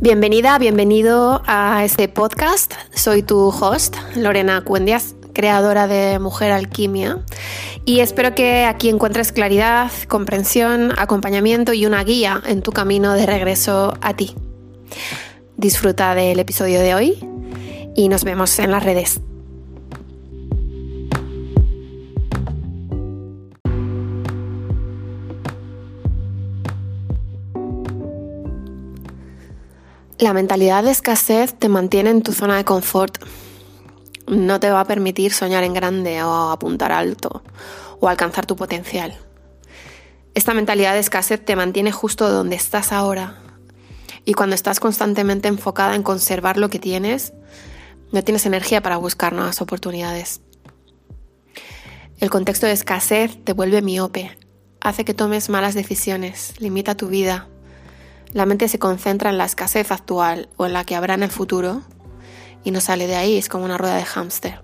Bienvenida, bienvenido a este podcast. Soy tu host, Lorena Cuendias, creadora de Mujer Alquimia, y espero que aquí encuentres claridad, comprensión, acompañamiento y una guía en tu camino de regreso a ti. Disfruta del episodio de hoy y nos vemos en las redes. La mentalidad de escasez te mantiene en tu zona de confort. No te va a permitir soñar en grande o apuntar alto o alcanzar tu potencial. Esta mentalidad de escasez te mantiene justo donde estás ahora. Y cuando estás constantemente enfocada en conservar lo que tienes, no tienes energía para buscar nuevas oportunidades. El contexto de escasez te vuelve miope, hace que tomes malas decisiones, limita tu vida la mente se concentra en la escasez actual o en la que habrá en el futuro y no sale de ahí, es como una rueda de hámster.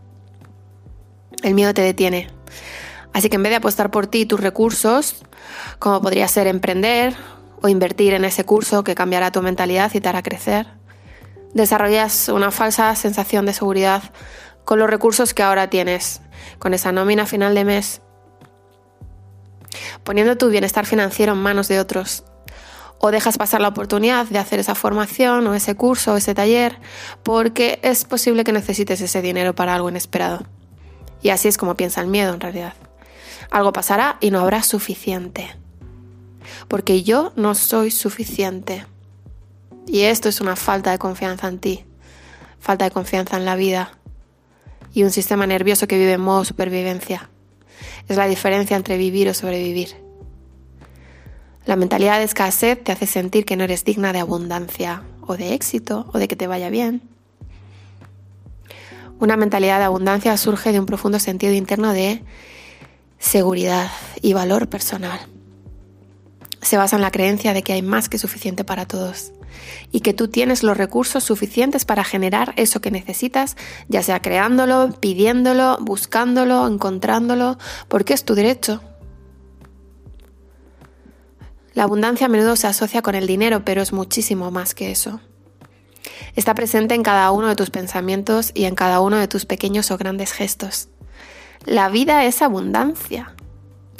El miedo te detiene. Así que en vez de apostar por ti y tus recursos, como podría ser emprender o invertir en ese curso que cambiará tu mentalidad y te hará crecer, desarrollas una falsa sensación de seguridad con los recursos que ahora tienes, con esa nómina final de mes, poniendo tu bienestar financiero en manos de otros o dejas pasar la oportunidad de hacer esa formación o ese curso o ese taller porque es posible que necesites ese dinero para algo inesperado. Y así es como piensa el miedo en realidad. Algo pasará y no habrá suficiente. Porque yo no soy suficiente. Y esto es una falta de confianza en ti, falta de confianza en la vida y un sistema nervioso que vive en modo supervivencia. Es la diferencia entre vivir o sobrevivir. La mentalidad de escasez te hace sentir que no eres digna de abundancia o de éxito o de que te vaya bien. Una mentalidad de abundancia surge de un profundo sentido interno de seguridad y valor personal. Se basa en la creencia de que hay más que suficiente para todos y que tú tienes los recursos suficientes para generar eso que necesitas, ya sea creándolo, pidiéndolo, buscándolo, encontrándolo, porque es tu derecho, la abundancia a menudo se asocia con el dinero, pero es muchísimo más que eso. Está presente en cada uno de tus pensamientos y en cada uno de tus pequeños o grandes gestos. La vida es abundancia.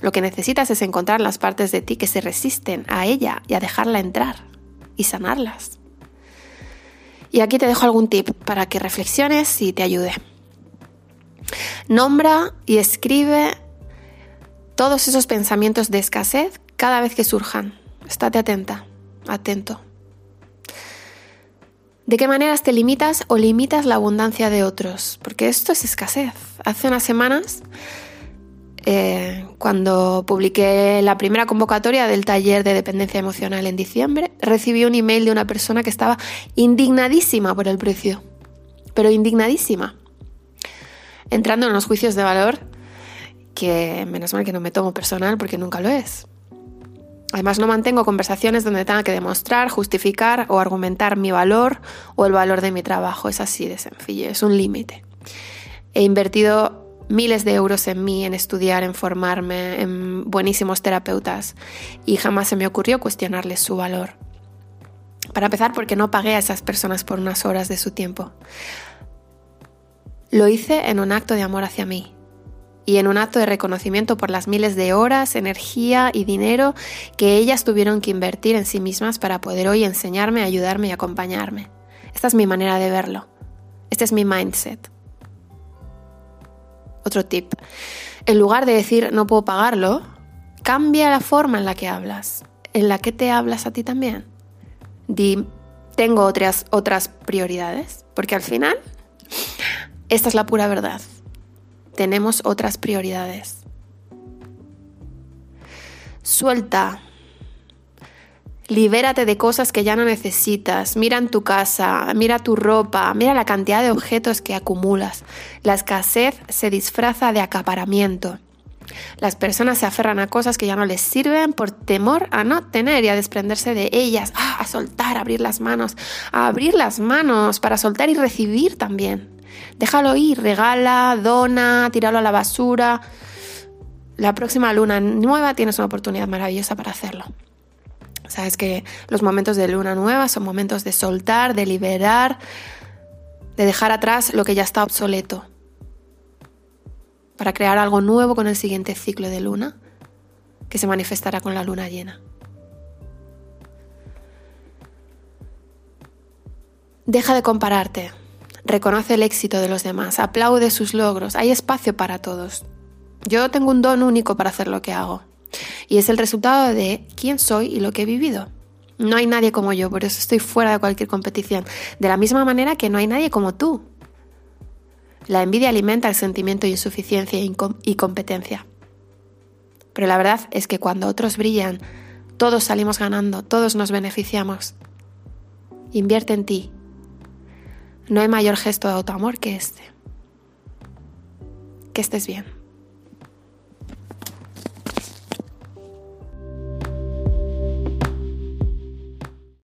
Lo que necesitas es encontrar las partes de ti que se resisten a ella y a dejarla entrar y sanarlas. Y aquí te dejo algún tip para que reflexiones y te ayude. Nombra y escribe todos esos pensamientos de escasez cada vez que surjan. Estate atenta, atento. ¿De qué maneras te limitas o limitas la abundancia de otros? Porque esto es escasez. Hace unas semanas, eh, cuando publiqué la primera convocatoria del taller de dependencia emocional en diciembre, recibí un email de una persona que estaba indignadísima por el precio. Pero indignadísima. Entrando en los juicios de valor, que menos mal que no me tomo personal porque nunca lo es. Además, no mantengo conversaciones donde tenga que demostrar, justificar o argumentar mi valor o el valor de mi trabajo. Es así de sencillo, es un límite. He invertido miles de euros en mí, en estudiar, en formarme, en buenísimos terapeutas y jamás se me ocurrió cuestionarles su valor. Para empezar, porque no pagué a esas personas por unas horas de su tiempo. Lo hice en un acto de amor hacia mí, y en un acto de reconocimiento por las miles de horas, energía y dinero que ellas tuvieron que invertir en sí mismas para poder hoy enseñarme, ayudarme y acompañarme. Esta es mi manera de verlo. Este es mi mindset. Otro tip. En lugar de decir no puedo pagarlo, cambia la forma en la que hablas, en la que te hablas a ti también. Di, tengo otras, otras prioridades, porque al final, esta es la pura verdad tenemos otras prioridades. Suelta. Libérate de cosas que ya no necesitas. Mira en tu casa, mira tu ropa, mira la cantidad de objetos que acumulas. La escasez se disfraza de acaparamiento. Las personas se aferran a cosas que ya no les sirven por temor a no tener y a desprenderse de ellas, ah, a soltar, a abrir las manos, a abrir las manos para soltar y recibir también. Déjalo ir, regala, dona, tíralo a la basura. La próxima luna nueva tienes una oportunidad maravillosa para hacerlo. Sabes que los momentos de luna nueva son momentos de soltar, de liberar, de dejar atrás lo que ya está obsoleto, para crear algo nuevo con el siguiente ciclo de luna, que se manifestará con la luna llena. Deja de compararte, reconoce el éxito de los demás, aplaude sus logros, hay espacio para todos. Yo tengo un don único para hacer lo que hago y es el resultado de quién soy y lo que he vivido. No hay nadie como yo, por eso estoy fuera de cualquier competición. De la misma manera que no hay nadie como tú. La envidia alimenta el sentimiento de insuficiencia y competencia. Pero la verdad es que cuando otros brillan, todos salimos ganando, todos nos beneficiamos. Invierte en ti. No hay mayor gesto de autoamor que este. Que estés bien.